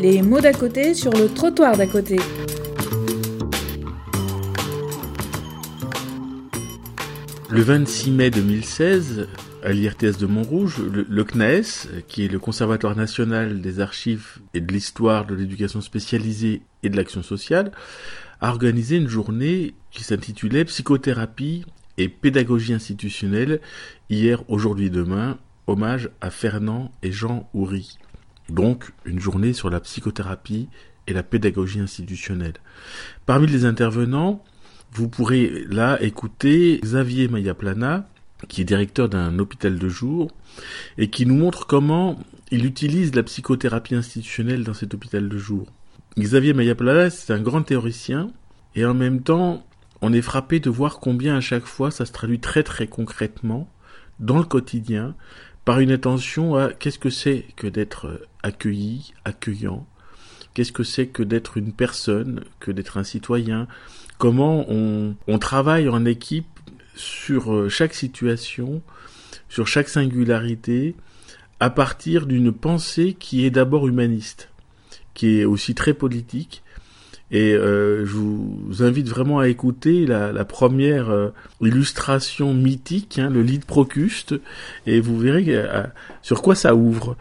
Les mots d'à côté sur le trottoir d'à côté. Le 26 mai 2016, à l'IRTS de Montrouge, le, CNES, qui est le Conservatoire national des archives et de l'histoire de l'éducation spécialisée et de l'action sociale, a organisé une journée qui s'intitulait Psychothérapie et pédagogie institutionnelle hier, aujourd'hui, demain, hommage à Fernand et Jean Houry. Donc, une journée sur la psychothérapie et la pédagogie institutionnelle. Parmi les intervenants, vous pourrez là écouter Xavier Mayaplana, qui est directeur d'un hôpital de jour, et qui nous montre comment il utilise la psychothérapie institutionnelle dans cet hôpital de jour. Xavier Mayaplana, c'est un grand théoricien, et en même temps, on est frappé de voir combien à chaque fois ça se traduit très très concrètement dans le quotidien par une attention à qu'est-ce que c'est que d'être accueilli, accueillant, qu'est-ce que c'est que d'être une personne, que d'être un citoyen, comment on, on travaille en équipe sur euh, chaque situation, sur chaque singularité, à partir d'une pensée qui est d'abord humaniste, qui est aussi très politique. Et euh, je vous invite vraiment à écouter la, première euh, illustration mythique, hein, le lit de Procuste, et vous verrez sur quoi ça ouvre.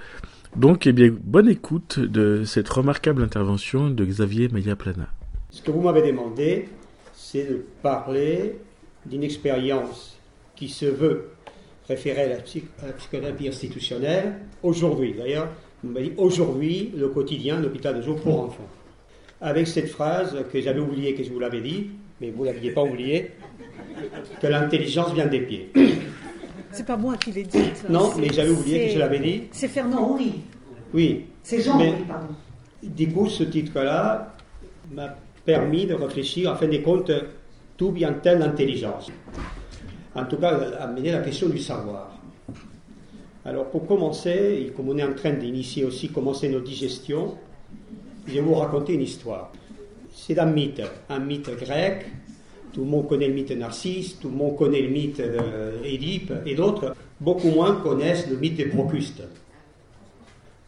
Donc, eh bien, bonne écoute de cette remarquable intervention de Xavier Maya-Plana. Ce que vous m'avez demandé, c'est de parler d'une expérience qui se veut référer à la, psychothérapie institutionnelle aujourd'hui. D'ailleurs, vous m'avez dit aujourd'hui, le quotidien, l'hôpital de jour pour enfants. Avec cette phrase que j'avais oubliée, que je vous l'avais dit, mais vous ne l'aviez pas oubliée, que l'intelligence vient des pieds. C'est pas moi qui l'ai dit. Non, mais j'avais oublié que je l'avais dit. C'est Fernand Oui. Oui. C'est Jean mais, pardon. Du coup, ce titre-là m'a permis de réfléchir, en fin de compte, D'où vient-elle l'intelligence En tout cas, amener la question du savoir. Alors, pour commencer, et comme on est en train d'initier aussi, commencer nos digestions, je vais vous raconter une histoire. C'est un mythe, un mythe grec. Tout le monde connaît le mythe de Narcisse, tout le monde connaît le mythe d'Édipe et d'autres. Beaucoup moins connaissent le mythe de Procuste.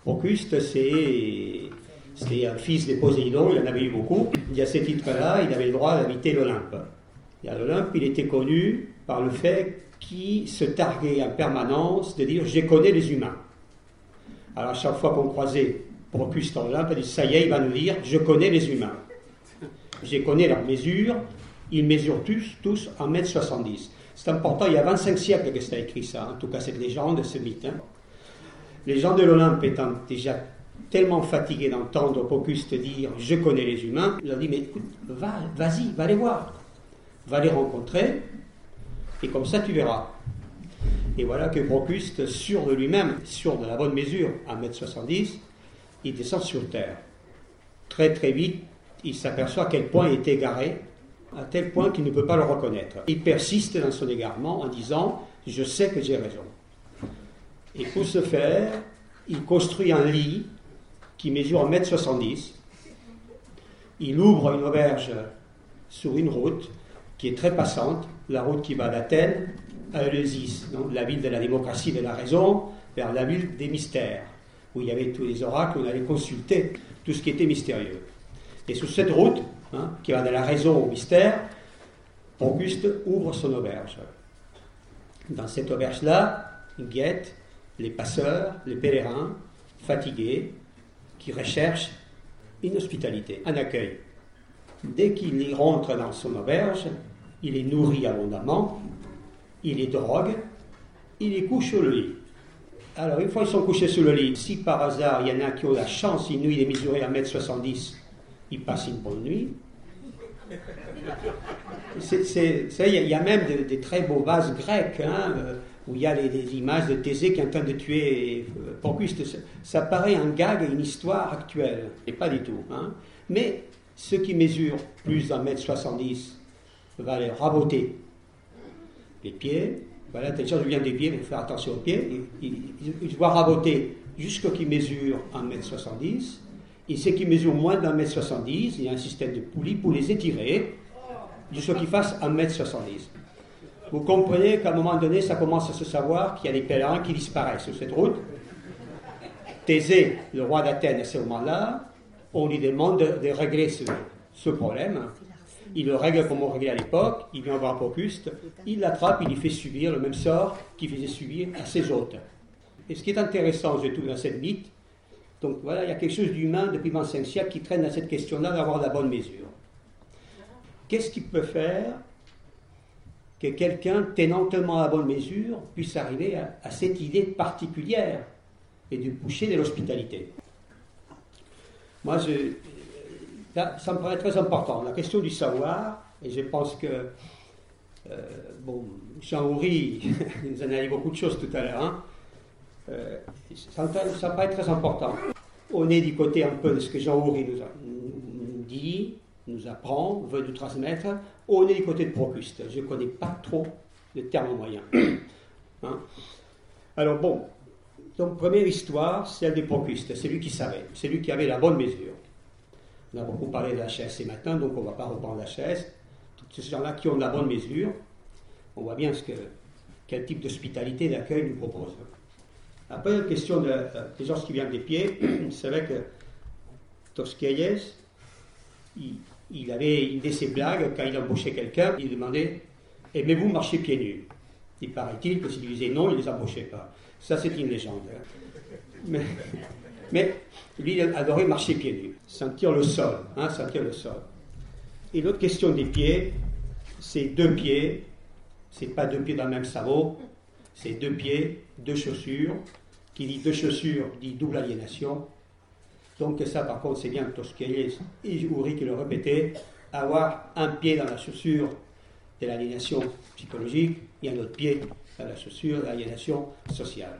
Procuste, c'est un fils de Poséidon, il en avait eu beaucoup. Il y a ce titre-là, il avait le droit d'habiter l'Olympe. Et à l'Olympe, il était connu par le fait qu'il se targuait en permanence de dire Je connais les humains. Alors, à chaque fois qu'on croisait En Olympe, il dit Ça y est, il va nous dire Je connais les humains. Je connais leurs mesures. Ils mesurent tous, tous 1m70. C'est important, il y a 25 siècles que ça écrit ça, en tout cas cette légende, ce mythe. Hein. Les gens de l'Olympe étant déjà tellement fatigués d'entendre Procuste dire Je connais les humains, il leur dit Mais écoute, va, vas-y, va les voir va les rencontrer, et comme ça tu verras. Et voilà que Procuste, sûr de lui-même, sûr de la bonne mesure, à 1m70, il descend sur terre. Très très vite, il s'aperçoit à quel point il est égaré, à tel point qu'il ne peut pas le reconnaître. Il persiste dans son égarement en disant Je sais que j'ai raison. Et pour ce faire, il construit un lit qui mesure 1m70. Il ouvre une auberge sur une route qui est très passante, la route qui va d'Athènes à Eleusis, donc la ville de la démocratie et de la raison, vers la ville des mystères, où il y avait tous les oracles, on allait consulter tout ce qui était mystérieux. Et sur cette route, hein, qui va de la raison au mystère, Auguste ouvre son auberge. Dans cette auberge-là, il guette les passeurs, les pèlerins, fatigués, qui recherchent une hospitalité, un accueil. Dès qu'il y rentre dans son auberge, il est nourri abondamment, il est drogue, il couché sur le lit. Alors, une fois qu'ils sont couchés sur le lit, si par hasard il y en a qui ont la chance, une nuit il est mesuré à 1m70, il passe une bonne nuit. Il y, a même des, très beaux vases grecs hein, euh, où il y a des, images de Thésée qui est en train de tuer euh. Ça paraît un gag, une histoire actuelle, et pas du tout. Hein. Mais ceux qui mesurent plus d'un mètre 70 va les raboter les pieds. Voilà, l'intelligence vient des pieds, il faut faire attention aux pieds. Il, il, raboter jusqu'à qu'il mesure 1m70. Et ceux qui mesurent moins d'un mètre 70, il y a un système de poulies pour les étirer jusqu'à qu'ils fassent 1m70. Vous comprenez qu'à un moment donné, ça commence à se savoir qu'il y a des pèlerins qui disparaissent sur cette route. Thésée, le roi d'Athènes, à ce moment-là, On lui demande de, régler ce, problème. Il le règle comme on réglait à l'époque. Il vient voir Procuste. Il l'attrape, il lui fait subir le même sort qu'il faisait subir à ses hôtes. Et ce qui est intéressant, je trouve, dans cette mythe, donc voilà, il y a quelque chose d'humain depuis 25 siècles qui traîne dans cette question-là d'avoir la bonne mesure. Qu'est-ce qui peut faire que quelqu'un tenant tellement la bonne mesure puisse arriver à, cette idée particulière et du boucher de l'hospitalité? Moi, ça me paraît très important. La question du savoir, et je pense que, euh, bon, Jean-Houry nous en a dit beaucoup de choses tout à l'heure, hein, euh, ça, me paraît très important. On est du côté un peu de ce que Jean-Houry nous, nous dit, nous apprend, veut nous transmettre. On est du côté de Procuste. Je ne connais pas trop le terme moyen. Hein? Alors bon, donc première histoire, celle de Procuste. C'est lui qui savait, c'est lui qui avait la bonne mesure. On a beaucoup parlé de la chaise ce matin, donc on ne va pas reprendre la chaise. Tous ces gens-là qui ont la bonne mesure, on voit bien quel type d'hospitalité d'accueil nous propose. Après, la question de, euh, des gens qui viennent des pieds, c'est vrai que Tosquelles, il, il avait une de ses blagues, quand il embauchait quelqu'un, il demandait Aimez-vous marcher pieds nus? Il paraît-il que s'il disait non, il ne les embauchait pas. Ça, c'est une légende. Hein. Mais, lui, il adorait marcher pieds nus, sentir le sol, hein, sentir le sol. Et l'autre question des pieds, c'est deux pieds, c'est pas deux pieds dans le même sabot, c'est deux pieds, deux chaussures. Qui dit deux chaussures dit double aliénation. Donc ça, par contre, c'est bien Tosquelles et Ouri qui le répétaient, avoir un pied dans la chaussure de l'aliénation psychologique et un autre pied dans la chaussure de l'aliénation sociale.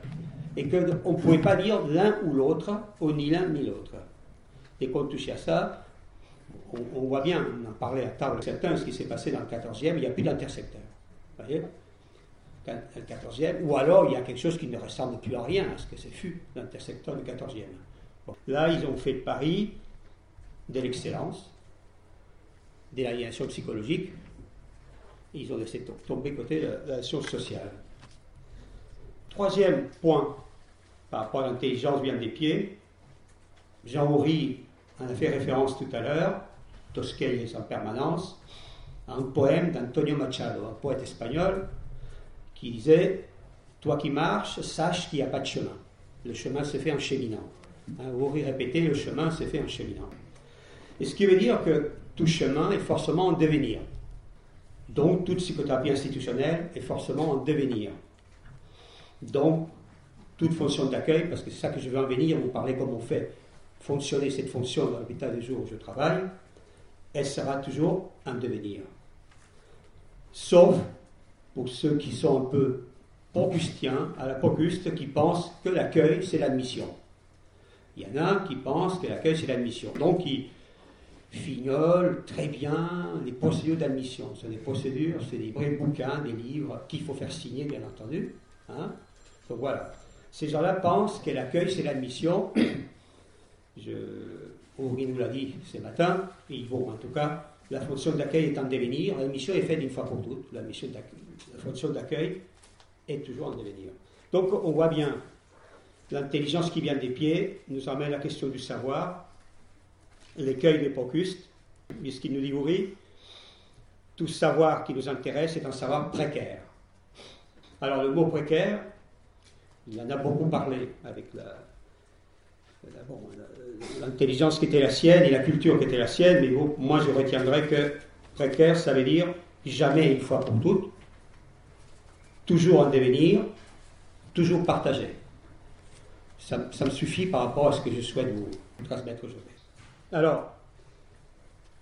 Et qu'on ne pouvait pas dire l'un ou l'autre, ou ni l'un ni l'autre. Et qu'on touchait à ça, on, voit bien, on en parlait à table certains, ce qui s'est passé dans le 14e, il n'y a plus d'intersecteur. Vous voyez? Le 14e, ou alors il y a quelque chose qui ne ressemble plus à rien à ce que c'est fut l'intersecteur du 14e. Là, ils ont fait de Paris de l'excellence, de l'aliénation psychologique, ils ont laissé tomber côté la science sociale. Troisième point par rapport à l'intelligence bien des pieds, Jean Houry en a fait référence tout à l'heure, Tosquelles en permanence, à un poème d'Antonio Machado, un poète espagnol, qui disait Toi qui marches, sache qu'il n'y a pas de chemin. Le chemin se fait en cheminant. Vous répéter, le chemin s'est fait en cheminant. Et ce qui veut dire que tout chemin est forcément en devenir. Donc, toute psychothérapie institutionnelle est forcément en devenir. Donc, toute fonction d'accueil, parce que c'est ça que je veux en venir, vous parlez comment on fait fonctionner cette fonction dans l'hôpital des jours où je travaille, elle sera toujours en devenir. Sauf pour ceux qui sont un peu augustiens, à la Procuste, qui pensent que l'accueil, c'est l'admission. Il y en a qui pensent que l'accueil, c'est l'admission. Donc, ils fignolent très bien les procédures d'admission. Ce sont des procédures, c'est des vrais bouquins, des livres qu'il faut faire signer, bien entendu. Hein. Donc voilà. Ces gens-là pensent que l'accueil, c'est l'admission. Je, Henri nous l'a dit ce matin, il vaut en tout cas, la fonction d'accueil est en devenir. L'admission est faite une fois pour toutes. La, la fonction d'accueil est toujours en devenir. Donc on voit bien L'intelligence qui vient des pieds nous amène à la question du savoir, l'écueil des Procuste, puisqu'il nous dit oui, tout savoir qui nous intéresse est un savoir précaire. Alors le mot précaire, il en a beaucoup parlé avec l'intelligence qui était la sienne et la culture qui était la sienne, mais moi je retiendrai que précaire, ça veut dire jamais une fois pour toutes, toujours en devenir, toujours partagé. Ça, me suffit par rapport à ce que je souhaite vous transmettre aujourd'hui. Alors,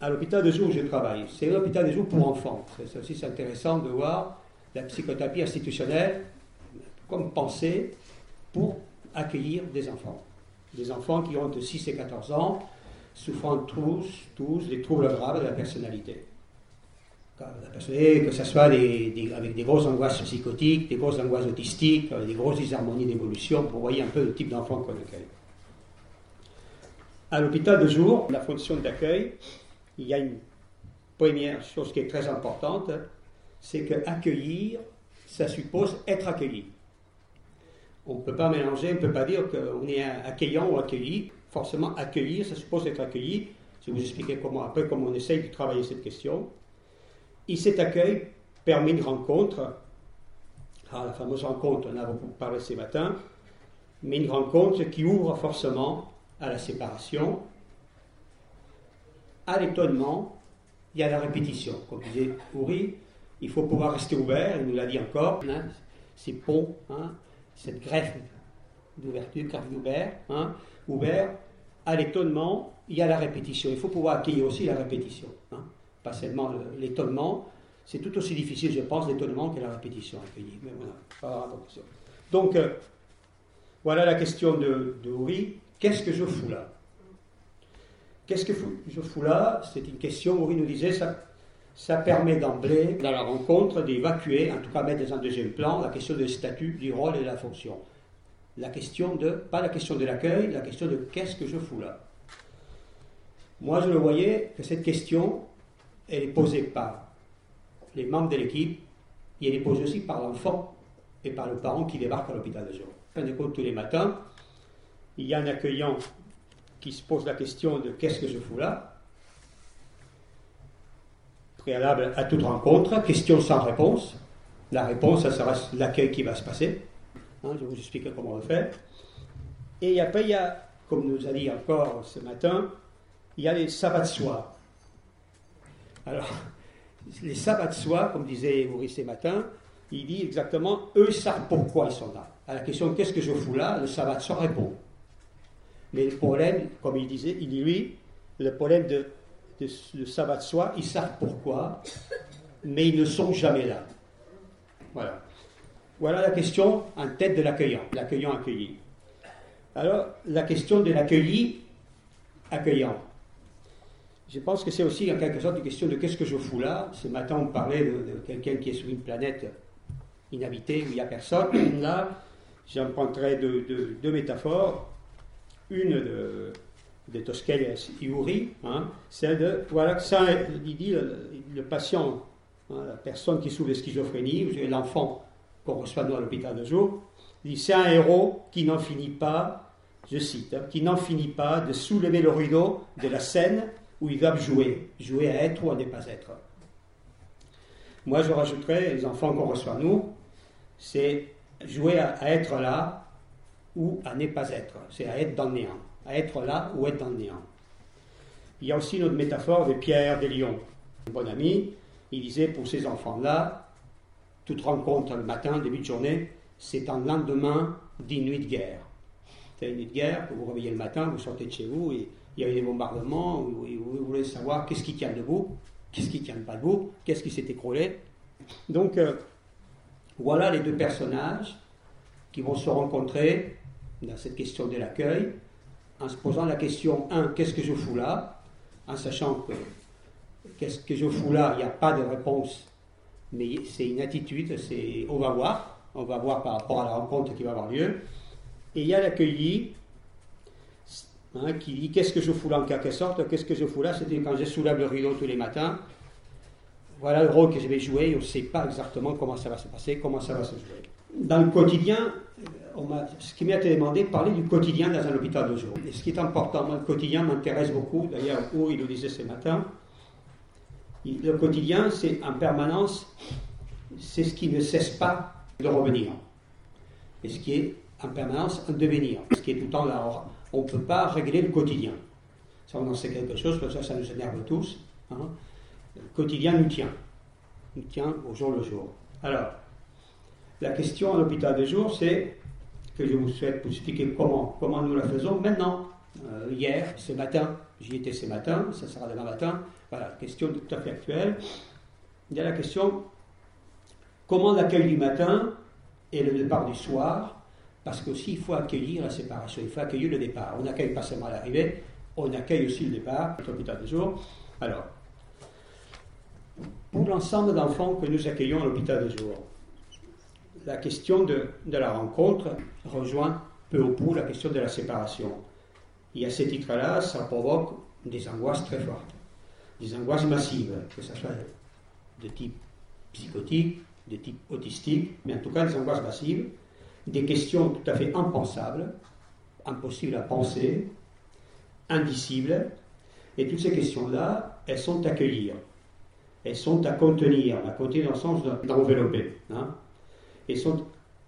à l'hôpital de jour où je travaille, c'est l'hôpital de jour pour enfants. C'est aussi intéressant de voir la psychothérapie institutionnelle comme pensée pour accueillir des enfants. Des enfants qui ont de 6 et 14 ans, souffrant tous, tous des troubles graves de la personnalité que ce soit avec des grosses angoisses psychotiques, des grosses angoisses autistiques, des grosses disharmonies d'évolution, pour voir un peu le type d'enfant qu'on accueille. À l'hôpital de jour, la fonction d'accueil, il y a une première chose qui est très importante, c'est que accueillir, ça suppose être accueilli. On ne peut pas mélanger, on ne peut pas dire qu'on est accueillant ou accueilli. forcément accueillir, ça suppose être accueilli. Je vais vous expliquer comment, après comment on essaye de travailler cette question. Et cet accueil permet une rencontre, ah, la fameuse rencontre, on a beaucoup parlé ce matin, mais une rencontre qui ouvre forcément à la séparation, à l'étonnement et à la répétition. Comme disait Ouri, il faut pouvoir rester ouvert, il nous l'a dit encore, hein, ces ponts, cette greffe d'ouverture, greffe d'ouvert, hein, à l'étonnement et à la répétition. Il faut pouvoir accueillir aussi la répétition, hein. pas seulement l'étonnement. C'est tout aussi difficile, je pense, l'étonnement que la répétition accueillir. Donc, euh, voilà la question de, de Qu'est-ce que je fous là? Qu'est-ce que je fous là? C'est une question, Uri nous disait, ça, ça permet d'emblée, dans la rencontre, d'évacuer, en tout cas mettre dans un deuxième plan, la question du statut, du rôle et de la fonction. La question de, pas la question de l'accueil, la question de qu'est-ce que je fous là Moi, je le voyais que cette question, elle est posée par les membres de l'équipe, et elle est posée aussi par l'enfant et par le parent qui débarque à l'hôpital de jour. Fin de compte, tous les matins, il y a un accueillant qui se pose la question de qu'est-ce que je fous là Préalable à toute rencontre, question sans réponse. La réponse, ça sera l'accueil qui va se passer. Hein, je vous expliquer comment le fait. Et après, il y a, comme nous a dit encore ce matin, il y a les sabbats de. Alors, les sabbats de comme disait Maurice ce matin, il dit exactement, eux savent pourquoi ils sont là. À la question qu'est-ce que je fous là, le sabbat de soir répond. Mais le problème, comme il disait, il dit lui, le problème de, de, sabbat de soir, ils savent pourquoi, mais ils ne sont jamais là. Voilà. Voilà la question en tête de l'accueillant, l'accueillant accueilli. Alors, la question de l'accueilli accueillant. Je pense que c'est aussi en quelque sorte une question de qu'est-ce que je fous là. Ce matin, on parlait de, quelqu'un qui est sur une planète inhabitée où il n'y a personne. Là, j'emprunterai deux, deux, métaphores. Une de, de Tosquelles Iuri, hein, celle de, voilà, ça, il dit le, patient, hein, la personne qui souffre de schizophrénie, l'enfant qu'on reçoit nous à l'hôpital de jour, dit c'est un héros qui n'en finit pas, je cite, hein, qui n'en finit pas de soulever le rideau de la scène où ils doivent jouer, jouer à être ou à ne pas être. Moi, je rajouterais, les enfants qu'on reçoit nous, c'est jouer à, être là ou à ne pas être. C'est à être dans le néant. À être là ou être dans le néant. Il y a aussi notre métaphore de Pierre des Lions. Un bon ami, il disait pour ces enfants-là, toute rencontre le matin, début de journée, c'est un lendemain d'une nuit de guerre. C'est une nuit de guerre, vous vous réveillez le matin, vous sortez de chez vous et il y a eu des bombardements, vous, voulez savoir qu'est-ce qui tient debout, qu'est-ce qui ne tient pas debout, qu'est-ce qui s'est écroulé. Donc, euh, voilà les deux personnages qui vont se rencontrer dans cette question de l'accueil, en se posant la question 1, qu'est-ce que je fous là En sachant que qu'est-ce que je fous là, il n'y a pas de réponse, mais c'est une attitude, c'est on va voir, on va voir par rapport à la rencontre qui va avoir lieu. Et il y a l'accueilli Hein, qui dit Qu'est-ce que je fous là en quelque sorte Qu'est-ce que je fous là C'est quand je soulève le rideau tous les matins. Voilà le rôle que je vais jouer. On ne sait pas exactement comment ça va se passer, comment ça va se jouer. Dans le quotidien, ce qui m'a été demandé, parler du quotidien dans un hôpital de jour. Et ce qui est important, moi, le quotidien m'intéresse beaucoup. D'ailleurs, où il le disait ce matin, le quotidien, c'est en permanence, c'est ce qui ne cesse pas de revenir. Et ce qui est en permanence un devenir. Ce qui est tout le temps là on ne peut pas régler le quotidien. Ça, on en sait quelque chose, parce que ça, ça nous énerve tous. Hein. Le quotidien nous tient. Nous tient au jour le jour. Alors, la question à l'hôpital de jour, c'est que je vous souhaite vous expliquer comment, comment nous la faisons maintenant. Euh, hier, ce matin, j'y étais ce matin, ça sera demain matin. Voilà, question tout à fait actuelle. Il y a la question comment l'accueil du matin et le départ du soir parce qu'aussi, il faut accueillir la séparation, il faut accueillir le départ. On n'accueille pas seulement l'arrivée, on accueille aussi le départ, l'hôpital de jour. Alors, pour l'ensemble d'enfants que nous accueillons à l'hôpital de jour, la question de, la rencontre rejoint peu ou prou la question de la séparation. Et à ce titre-là, ça provoque des angoisses très fortes, des angoisses massives, que ce soit de type psychotique, de type autistique, mais en tout cas des angoisses massives des questions tout à fait impensables, impossibles à penser, indicibles. Et toutes ces questions-là, elles sont à accueillir. Elles sont à contenir, à contenir dans le sens d'envelopper. Hein. Et,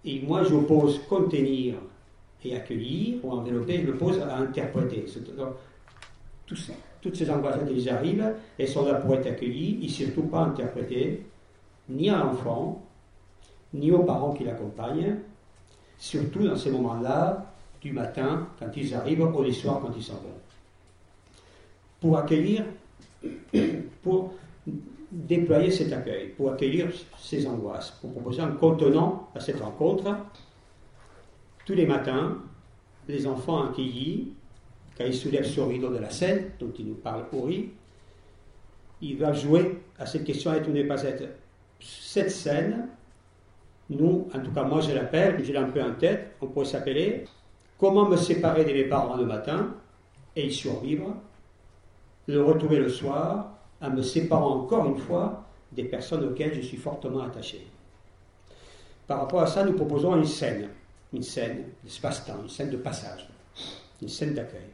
et moi, j'oppose contenir et accueillir, ou envelopper, je l'oppose à interpréter. Tout ça toutes ces angoisses qui arrivent, elles sont là pour être accueillies et surtout pas interprétées, ni à l'enfant, ni aux parents qui l'accompagnent, surtout dans ces moments-là, du matin, quand ils arrivent, ou les soirs, quand ils s'en vont. Pour accueillir, pour déployer cet accueil, pour accueillir ces angoisses, pour proposer un contenant à cette rencontre, tous les matins, les enfants accueillis quand il soulève ce rideau de la scène, dont il nous parle Ori, il va jouer à cette question être ou n'est pas. Cette scène, nous, en tout cas moi je l'appelle, je l'ai un peu en tête, on pourrait s'appeler Comment me séparer de mes parents le matin? Et y survivre, le retrouver le soir en me séparant encore une fois des personnes auxquelles je suis fortement attaché. Par rapport à ça, nous proposons une scène, une scène d'espace-temps, une scène de passage, une scène d'accueil.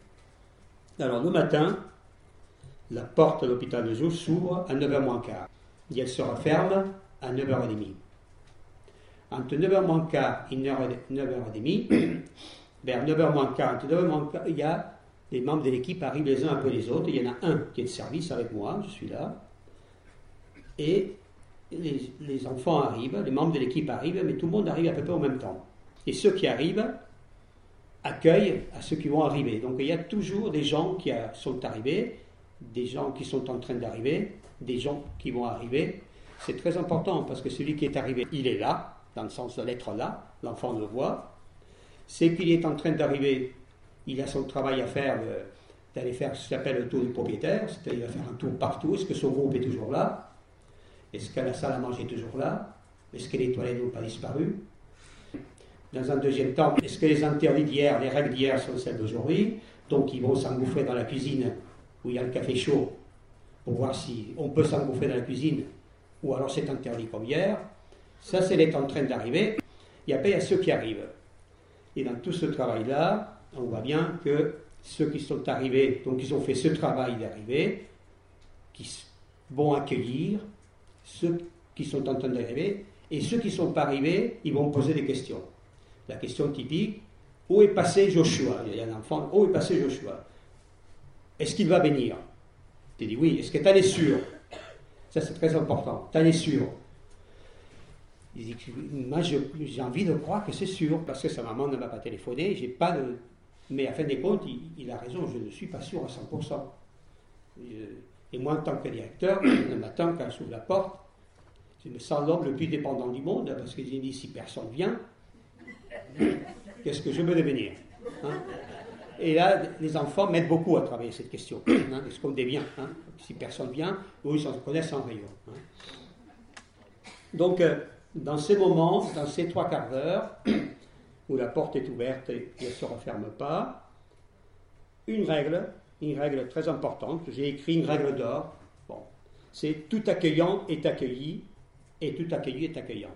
Alors le matin, la porte de l'hôpital de jour s'ouvre à 9h moins quart et elle se referme à 9h30. Entre 9h moins quart et 9h30, vers 9h moins quart, entre 9h moins quart, il y a les membres de l'équipe arrivent les uns après les autres. Il y en a un qui est de service avec moi, je suis là. Et les, enfants arrivent, les membres de l'équipe arrivent, mais tout le monde arrive à peu près au même temps. Et ceux qui arrivent, accueil à ceux qui vont arriver. Donc il y a toujours des gens qui sont arrivés, des gens qui sont en train d'arriver, des gens qui vont arriver. C'est très important parce que celui qui est arrivé, il est là, dans le sens de l'être là, l'enfant le voit. C'est qu'il est en train d'arriver, il a son travail à faire d'aller faire ce qu'on appelle le tour du propriétaire, c'est-à-dire faire un tour partout. Est-ce que son groupe est toujours là? Est-ce que la salle à manger est toujours là? Est-ce que les toilettes n'ont pas disparu? Dans un deuxième temps, est-ce que les interdits d'hier, les règles d'hier sont celles d'aujourd'hui? Donc ils vont s'engouffrer dans la cuisine où il y a le café chaud pour voir si on peut s'engouffrer dans la cuisine ou alors c'est interdit comme hier. Ça, c'est en train d'arriver. Il y a ceux qui arrivent. Et dans tout ce travail-là, on voit bien que ceux qui sont arrivés, donc ils ont fait ce travail d'arriver, qui vont accueillir ceux qui sont en train d'arriver, et ceux qui ne sont pas arrivés, ils vont poser des questions. La question typique, où est passé Joshua? Il y a un enfant, où est passé Joshua? Est-ce qu'il va venir? Tu dis oui, est-ce que tu en es sûr? Ça c'est très important, tu es sûr? Il dit, moi j'ai envie de croire que c'est sûr, parce que sa maman ne m'a pas téléphoné, j'ai pas de... Mais à fin des comptes, il, a raison, je ne suis pas sûr à 100%. Et moi, en tant que directeur, le matin, quand j'ouvre la porte, je me sens l'homme le plus dépendant du monde, parce que j'ai dit, si personne vient, Qu'est-ce que je veux devenir hein? Et là, les enfants m'aident beaucoup à travailler cette question. Hein, Est-ce qu'on devient hein Si personne vient, eux, ils se connaissent en rayon. Hein. Donc, euh, dans ces moments, dans ces trois quarts d'heure, où la porte est ouverte et ne se referme pas, une règle, une règle très importante, j'ai écrit une règle d'or, bon, c'est tout accueillant est accueilli et tout accueilli est accueillant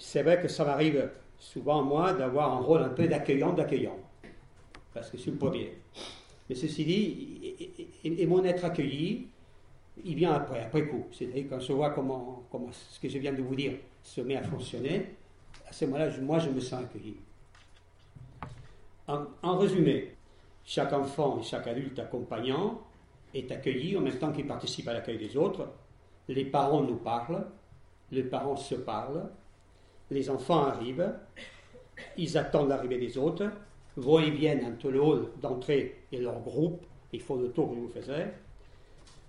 c'est vrai que ça m'arrive souvent, moi, d'avoir un rôle un peu d'accueillant, d'accueillant. Parce que je suis le premier. Mais ceci dit, et, mon être accueilli, il vient après, après coup. C'est-à-dire quand je vois comment, comment ce que je viens de vous dire se met à fonctionner, à ce moment-là, moi, je me sens accueilli. En, résumé, chaque enfant et chaque adulte accompagnant est accueilli en même temps qu'il participe à l'accueil des autres. Les parents nous parlent, les parents se parlent, les enfants arrivent, ils attendent l'arrivée des autres, vont et viennent entre le hall d'entrée et leur groupe, ils font le tour que vous faisais.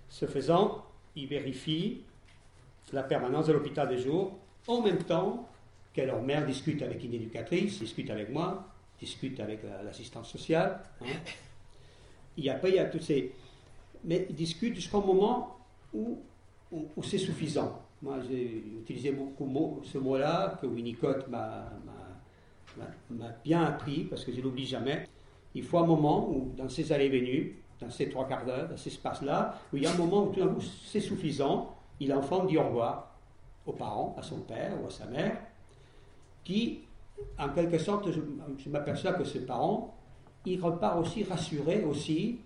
Ce faisant, ils vérifient la permanence de l'hôpital de jour, en même temps que leur mère discute avec une éducatrice, discute avec moi, discute avec l'assistance sociale. Hein. Et après, il y a tous ces... Mais ils discutent jusqu'au moment où c'est suffisant. Moi, j'ai utilisé beaucoup ce mot-là, que Winnicott m'a bien appris, parce que je ne l'oublie jamais. Il faut un moment où, dans ces allées-venues, dans ces trois quarts d'heure, dans cet espace-là, où il y a un moment où tout d'un coup c'est suffisant, il l'enfant dit au revoir aux parents, à son père ou à sa mère, qui, en quelque sorte, je, m'aperçois que ces parents, il repart aussi rassuré aussi,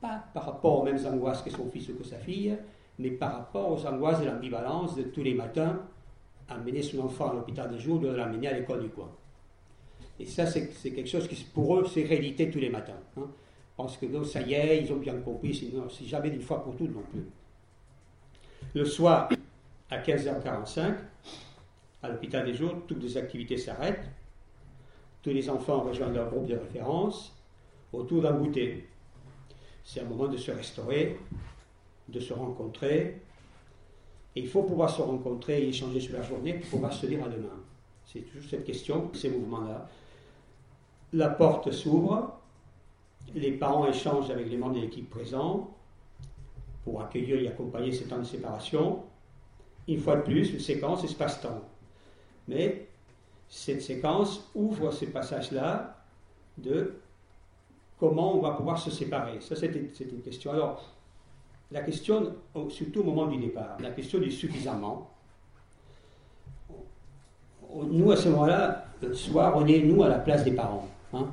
pas par rapport aux mêmes angoisses que son fils ou que sa fille, mais par rapport aux angoisses de l'ambivalence de tous les matins, amener son enfant à l'hôpital de jour, de l'amener à l'école du coin. Et ça, c'est quelque chose qui, pour eux, c'est réalité tous les matins. Hein. Parce que non, ça y est, ils ont bien compris, c'est jamais d'une fois pour toutes non plus. Le soir, à 15h45, à l'hôpital des jours, toutes les activités s'arrêtent. Tous les enfants rejoignent leur groupe de référence autour d'un goûter. C'est un moment de se restaurer, de se rencontrer. Et il faut pouvoir se rencontrer et échanger sur la journée pour pouvoir se dire à demain. C'est toujours cette question, ces mouvements-là. La porte s'ouvre, les parents échangent avec les membres de l'équipe présents pour accueillir et accompagner ces temps de séparation. Une fois de plus, une séquence espace-temps. Mais cette séquence ouvre ce passage-là de comment on va pouvoir se séparer. Ça, c'est une, question. Alors, la question, surtout au moment du départ, la question du suffisamment. Nous, à ce moment-là, le soir, on est, nous, à la place des parents. Hein.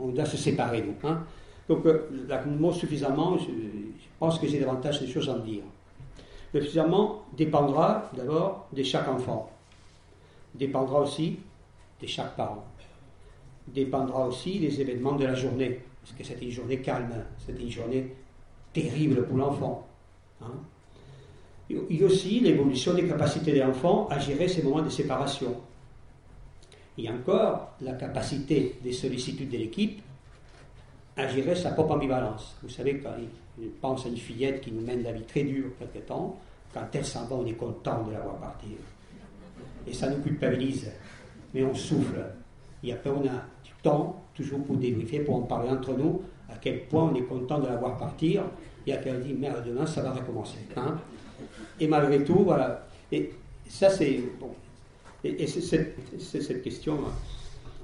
On doit se séparer, nous. Hein. Donc, euh, le mot suffisamment, je, pense que j'ai davantage de choses à dire. Le suffisamment dépendra d'abord de chaque enfant, dépendra aussi de chaque parent, dépendra aussi des événements de la journée, parce que c'était une journée calme, c'était une journée terrible pour l'enfant. Hein. A aussi l'évolution des capacités des enfants à gérer ces moments de séparation. Il y a encore la capacité des sollicitudes de l'équipe à gérer sa propre ambivalence. Vous savez, quand il pense à une fillette qui nous mène la vie très dure quelque temps, quand elle s'en va, on est content de la voir partir. Et ça nous culpabilise, mais on souffle. Et après, on a du temps, toujours pour débriefer, pour en parler entre nous, à quel point on est content de la voir partir, et à quel dit, merde, demain, ça va recommencer. Hein. et malgré tout, voilà. Et ça, c'est. Et, c'est cette, question. Hein.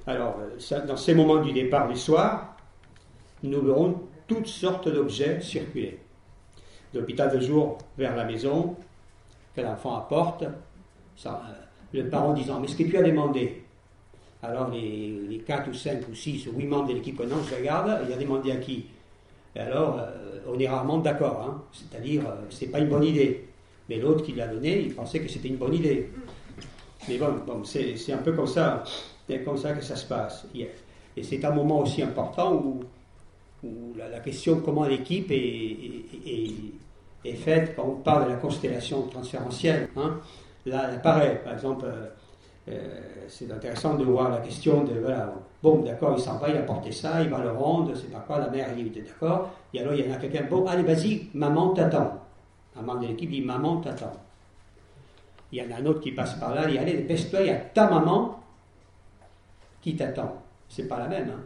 Alors, ça, dans ces moments du départ du soir, nous verrons toutes sortes d'objets circuler. De l'hôpital de jour vers la maison, que l'enfant apporte, euh, le parent disant Mais ce que tu as demandé Alors les, les 4 ou 5 ou 6 ou 8 membres de l'équipe non, je regarde, il a demandé à qui? Alors, euh, on est rarement d'accord, hein. c'est-à-dire, euh, c'est pas une bonne idée. Mais l'autre qui l'a donné, il pensait que c'était une bonne idée. Mais bon, c'est un peu comme ça, comme ça que ça se passe. Et c'est un moment aussi important où la, question comment l'équipe est, faite quand on parle de la constellation transférentielle. Hein. Là, elle apparaît, par exemple, euh, euh, c'est intéressant de voir la question de, voilà, bon, d'accord, il s'en va, il a porté ça, il va le rendre, c'est pas quoi, la mère, il est d'accord, et alors il y en a quelqu'un, bon, allez, vas-y, maman t'attend. Un membre de l'équipe dit, maman t'attend. Il y en a un autre qui passe par là, il dit, allez, dépêche-toi, il y a ta maman qui t'attend. C'est pas la même, hein.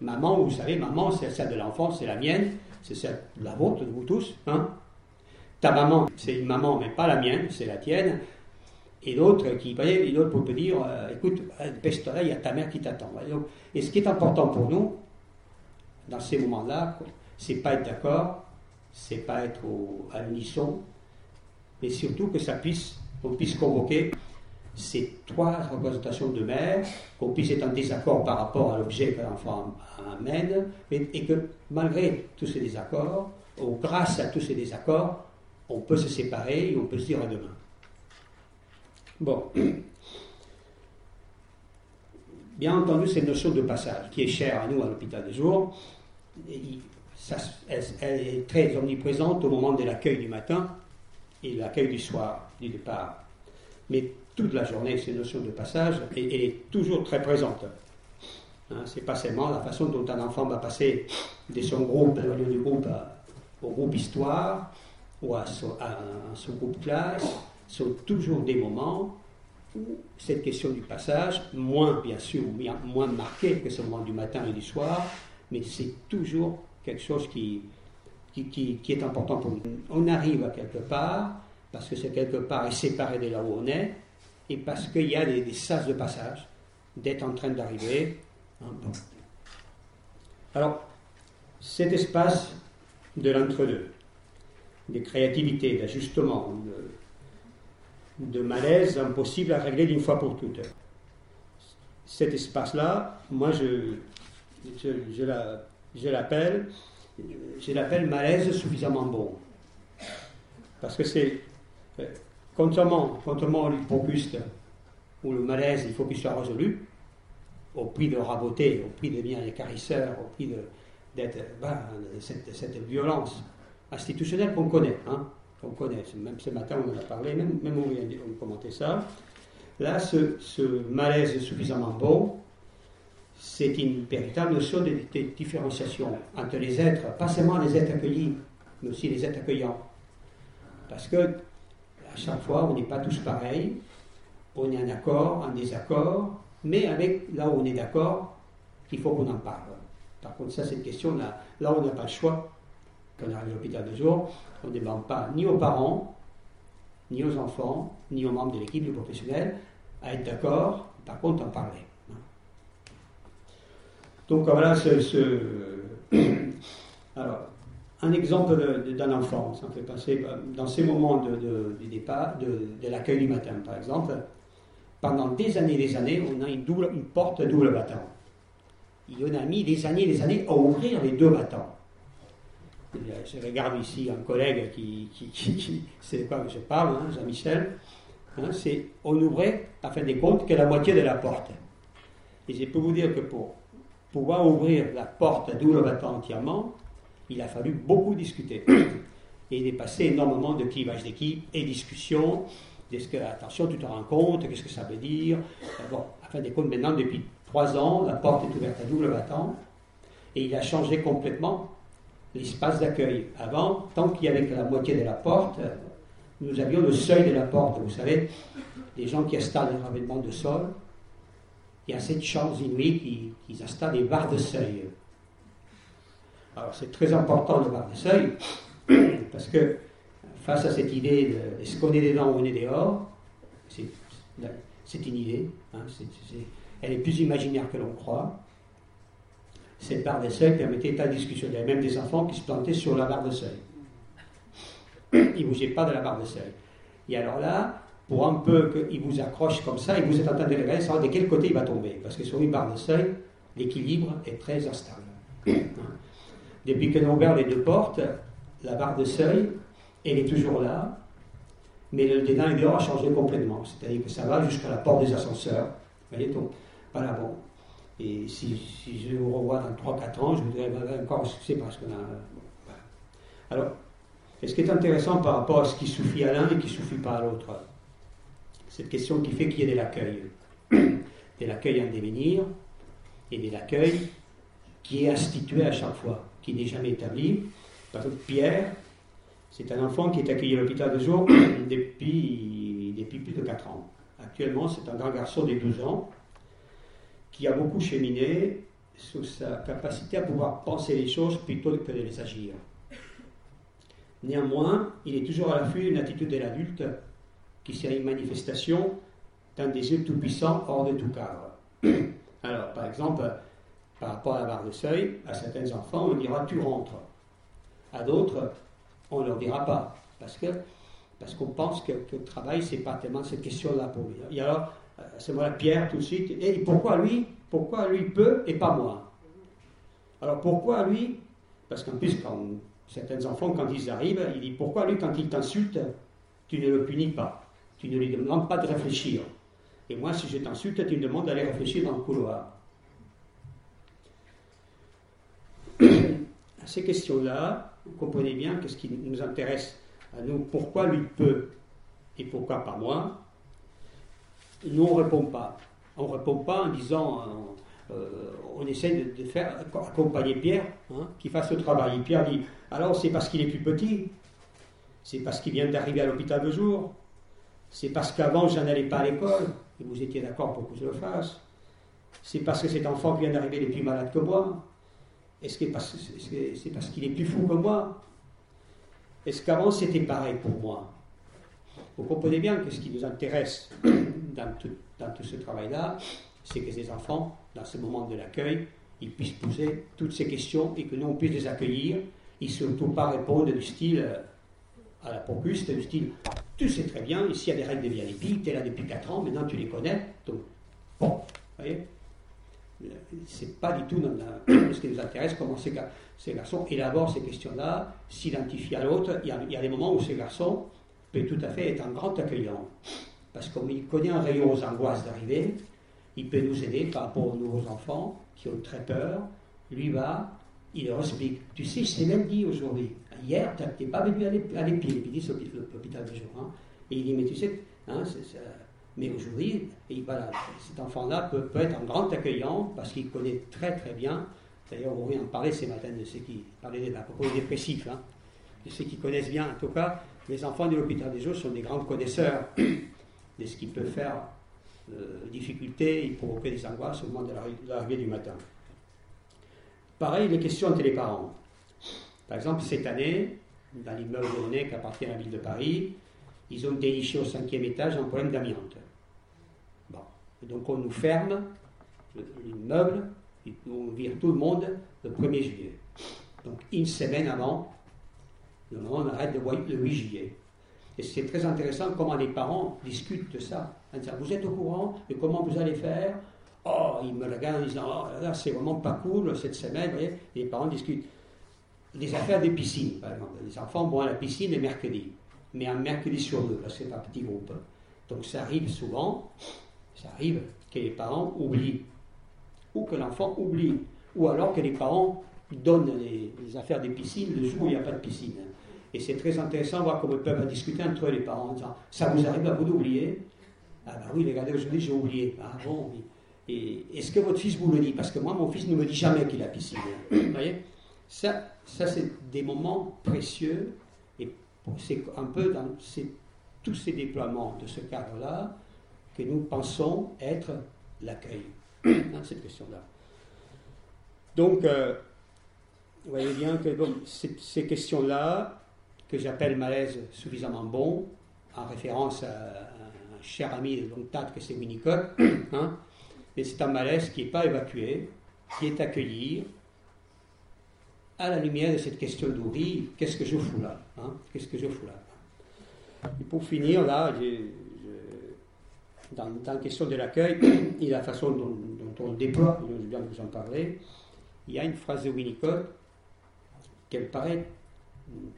Maman, vous savez, maman, c'est celle de l'enfant, c'est la mienne, c'est celle de la vôtre, de vous tous. Hein Ta maman, c'est une maman, mais pas la mienne, c'est la tienne. Et l'autre qui, et l'autre peut dire, euh, écoute, dépêche-toi là, il y a ta mère qui t'attend. Et ce qui est important pour nous, dans ces moments-là, c'est pas être d'accord, c'est pas être à l'unisson, mais surtout que ça puisse, on puisse convoquer ces trois représentations de mère, qu'on puisse être en désaccord par rapport à l'objet que l'enfant amène, et, que malgré tous ces désaccords, ou grâce à tous ces désaccords, on peut se séparer et on peut se dire à demain. Bon. Bien entendu, cette notion de passage, qui est chère à nous à l'hôpital des jours, elle, est très omniprésente au moment de l'accueil du matin et l'accueil du soir, du départ. Mais toute la journée, cette notion de passage, elle est toujours très présente. Hein, c'est pas seulement la façon dont un enfant va passer de son groupe, du groupe au groupe histoire ou à son, groupe classe, sont toujours des moments où cette question du passage, moins bien sûr, moins marquée que ce moment du matin et du soir, mais c'est toujours quelque chose qui, qui, qui, est important pour nous. On arrive à quelque part, parce que c'est quelque part est séparé de là où on est, et parce qu'il y a des, des sas de passage, d'être en train d'arriver, alors, cet espace de l'entre-deux, de créativité, d'ajustement, de, malaise impossible à régler d'une fois pour toutes. Cet espace-là, moi, je, je, je la- je l'appelle, je l'appelle malaise suffisamment bon. Parce que c'est, euh, contrairement, contrairement à l'hypocuste, où le malaise, il faut qu'il soit résolu, au prix de raboter, au prix de devenir des carisseurs, au prix de, d'être, cette, cette violence institutionnelle qu'on connaît, hein, qu'on connaît. Même ce matin, on en a parlé, même, on vient de ça. Là, ce, ce malaise suffisamment bon, c'est une véritable notion de, de différenciation entre les êtres, pas seulement les êtres accueillis, mais aussi les êtres accueillants. Parce que à chaque fois, on n'est pas tous pareils, on est en accord, en désaccord, mais avec là où on est d'accord, il faut qu'on en parle. Par contre, ça, c'est une question, là, là on n'a pas le choix. Quand on arrive à l'hôpital de jour, on ne demande pas ni aux parents, ni aux enfants, ni aux membres de l'équipe, du professionnel, à être d'accord, par contre, en parler. Donc voilà, ce, alors, un exemple d'un enfant, ça me fait penser, euh, dans ces moments de, départ, de, l'accueil du matin, par exemple, pendant des années et des années, on a une, double, une porte double battant. Il en a mis des années et des années à ouvrir les deux battants. Je regarde ici un collègue qui, qui, qui- qui- c'est quoi je parle, hein, Jean-Michel. Hein, c'est on ouvrait, à fin des comptes, que la moitié de la porte. Et je peux vous dire que pour pouvoir ouvrir la porte à double battant entièrement, il a fallu beaucoup discuter. Et il est passé énormément de clivage d'équipe et discussions. Est-ce que, attention, tu te rends compte, qu'est-ce que ça veut dire Euh, Bon, à fin des comptes, maintenant, depuis trois ans, la porte est ouverte à double battant. Et il a changé complètement l'espace d'accueil. Avant, tant qu'il y avait que la moitié de la porte, nous avions le seuil de la porte. Vous savez, les gens qui installent les revêtements de sol, il y a cette chance inouïe qu'ils qu'ils installent des barres de seuil. Alors c'est très important le barre de seuil, parce que face à cette idée de est-ce qu'on est dedans ou on est dehors, c'est une idée, hein, elle est plus imaginaire que l'on croit. Cette barre de seuil permettait pas de discussion. Il y avait même des enfants qui se plantaient sur la barre de seuil. Ils ne bougeaient pas de la barre de seuil. Et alors là, pour un peu qu'il vous accroche comme ça, et vous êtes en train de regarder, savoir de quel côté il va tomber. Parce que sur une barre de seuil, l'équilibre est très instable. Depuis qu'on a ouvert les deux portes, la barre de seuil, elle est toujours là, mais le dedans et dehors a changé complètement. C'est-à-dire que ça va jusqu'à la porte des ascenseurs. Vous voyez, donc, voilà, bon. Et si, je vous revois dans 3-4 ans, je voudrais encore ce que c'est parce qu'on a. voilà. Alors, et ce qui est intéressant par rapport à ce qui suffit à l'un et qui ne suffit pas à l'autre, cette question qui fait qu'il y ait de l'accueil. De l'accueil en devenir et de l'accueil qui est institué à chaque fois, qui n'est jamais établi. Par exemple, Pierre, c'est un enfant qui est accueilli à l'hôpital de jour depuis, depuis plus de 4 ans. Actuellement, c'est un grand garçon de 12 ans qui a beaucoup cheminé sur sa capacité à pouvoir penser les choses plutôt que de les agir. Néanmoins, il est toujours à l'affût d'une attitude de l'adulte qui serait une manifestation d'un désir tout-puissant hors de tout cadre. Alors, par exemple, par rapport à la barre de seuil, à certains enfants, on dira tu rentres. À d'autres, on ne leur dira pas. Parce que parce qu'on pense que, le travail, c'est pas tellement cette question-là pour lui. Et alors, à ce moment-là, Pierre, tout de suite, et pourquoi lui Pourquoi lui peut et pas moi? Alors pourquoi lui? Parce qu'en plus, quand certains enfants, quand ils arrivent, il dit pourquoi lui, quand il t'insulte, tu ne le punis pas? Tu ne lui demandes pas de réfléchir. Et moi, si je t'insulte, tu me demandes d'aller réfléchir dans le couloir. Ces questions-là, vous comprenez bien ce qui nous intéresse à nous, pourquoi lui peut et pourquoi pas moi, nous on ne répond pas. On ne répond pas en disant, euh, euh, on essaie de, faire accompagner Pierre, hein, qui fasse le travail. Pierre dit, alors c'est parce qu'il est plus petit, c'est parce qu'il vient d'arriver à l'hôpital de jour, c'est parce qu'avant je n'allais pas à l'école, et vous étiez d'accord pour que je le fasse, c'est parce que cet enfant qui vient d'arriver est plus malade que moi, est-ce que c'est parce qu'il est plus fou que moi? Est-ce qu'avant c'était pareil pour moi? Vous comprenez bien que ce qui nous intéresse? Dans tout, ce travail-là, c'est que ces enfants, dans ce moment de l'accueil, ils puissent poser toutes ces questions et que nous on puisse les accueillir et surtout pas répondre du style euh, à la procuste, du style tu sais très bien, ici il y a des règles de VIP, tu es là depuis 4 ans, maintenant tu les connais, donc bon, vous voyez c'est pas du tout ce qui nous intéresse, comment ces, garçons élaborent ces questions-là, s'identifient à l'autre. Il, y a des moments où ces garçons peuvent tout à fait être un grand accueillant, parce qu'il connaît un rayon aux angoisses d'arriver, il peut nous aider par rapport aux nouveaux enfants qui ont très peur. Lui va, il leur explique. Tu sais, je t'ai même dit aujourd'hui, hier, tu n'es pas venu à l'épi, l'épi c'est l'hôpital de jour. Hein. Et il dit, mais tu sais, hein, mais aujourd'hui, cet enfant-là peut, être un grand accueillant parce qu'il connaît très très bien. D'ailleurs, on en parler ce matin de ceux qui parlaient à propos des dépressifs, hein, de ceux qui connaissent bien. En tout cas, les enfants de l'hôpital des jours sont des grands connaisseurs de ce qu'ils peuvent faire euh, difficultés et provoquer des angoisses au moment de l'arrivée du matin. Pareil, les questions entre les parents. Par exemple, cette année, dans l'immeuble de qui appartient à la ville de Paris, ils ont déniché au cinquième étage un problème d'amiante. Donc on nous ferme l'immeuble, on vire tout le monde le 1er juillet. Donc une semaine avant, on arrête le 8 juillet. Et c'est très intéressant comment les parents discutent de ça. Vous êtes au courant de comment vous allez faire? Oh, ils me regardent en disant Oh là, c'est vraiment pas cool cette semaine. Vous les parents discutent. Les affaires des piscines, par exemple. Les enfants vont à la piscine le mercredi, mais un mercredi sur deux, parce que c'est un petit groupe. Donc ça arrive souvent, ça arrive que les parents oublient, ou que l'enfant oublie, ou alors que les parents donnent les, les affaires des piscines le jour où il n'y a pas de piscine. Et c'est très intéressant de voir comment ils peuvent discuter entre les parents, en disant Ça vous arrive à vous d'oublier? Ah, ben oui, regardez, aujourd'hui j'ai oublié. Ah bon, Et est-ce que votre fils vous le dit? Parce que moi, mon fils ne me dit jamais qu'il a piscine. vous voyez? Ça, ça c'est des moments précieux. Et c'est un peu dans tous ces déploiements de ce cadre-là que nous pensons être l'accueil dans cette question-là. Donc, euh, vous voyez bien que ces questions-là, que j'appelle malaise suffisamment bon, en référence à un cher ami de longue date que c'est Winnicott. Hein, mais c'est un malaise qui n'est pas évacué, qui est accueilli à la lumière de cette question d'Ouri, qu'est-ce que je fous là hein, Qu'est-ce que je fous là? Et pour finir, là, dans, la question de l'accueil et la façon dont, on déploie, je viens de vous en parler, il y a une phrase de Winnicott qu'elle paraît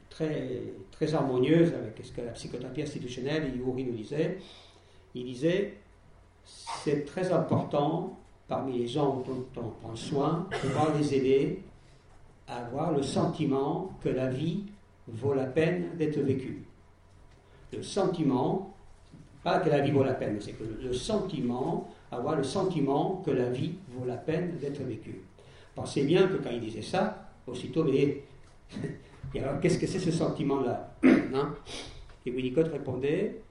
très, très harmonieuse avec ce que la psychothérapie institutionnelle, Yuri nous disait. Il disait c'est très important parmi les gens dont on prend soin, de pouvoir les aider à avoir le sentiment que la vie vaut la peine d'être vécue. Le sentiment, pas que la vie vaut la peine, c'est que le sentiment, avoir le sentiment que la vie vaut la peine d'être vécue. Pensez bien que quand il disait ça, aussitôt, mais et alors, qu'est-ce que c'est ce sentiment-là hein Et Winnicott répondait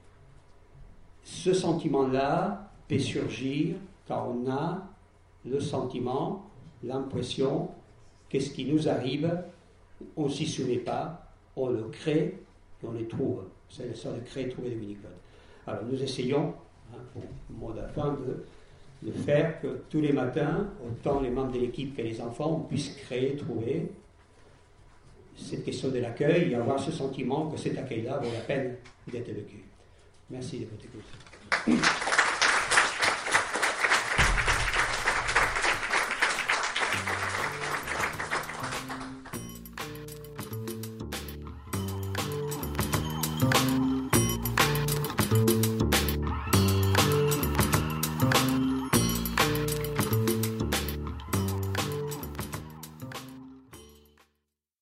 ce sentiment-là peut surgir quand on a le sentiment, l'impression que ce qui nous arrive, on ne s'y souvient pas, on le crée et on le trouve. C'est le sort de créer et trouver de Winnicott. Alors nous essayons, hein, pour le mot de la fin, de, de, faire que tous les matins, autant les membres de l'équipe que les enfants, puissent créer, trouver, cette question de l'accueil et avoir ce sentiment que cet accueil-là vaut la peine d'être vécu. Merci de votre écoute.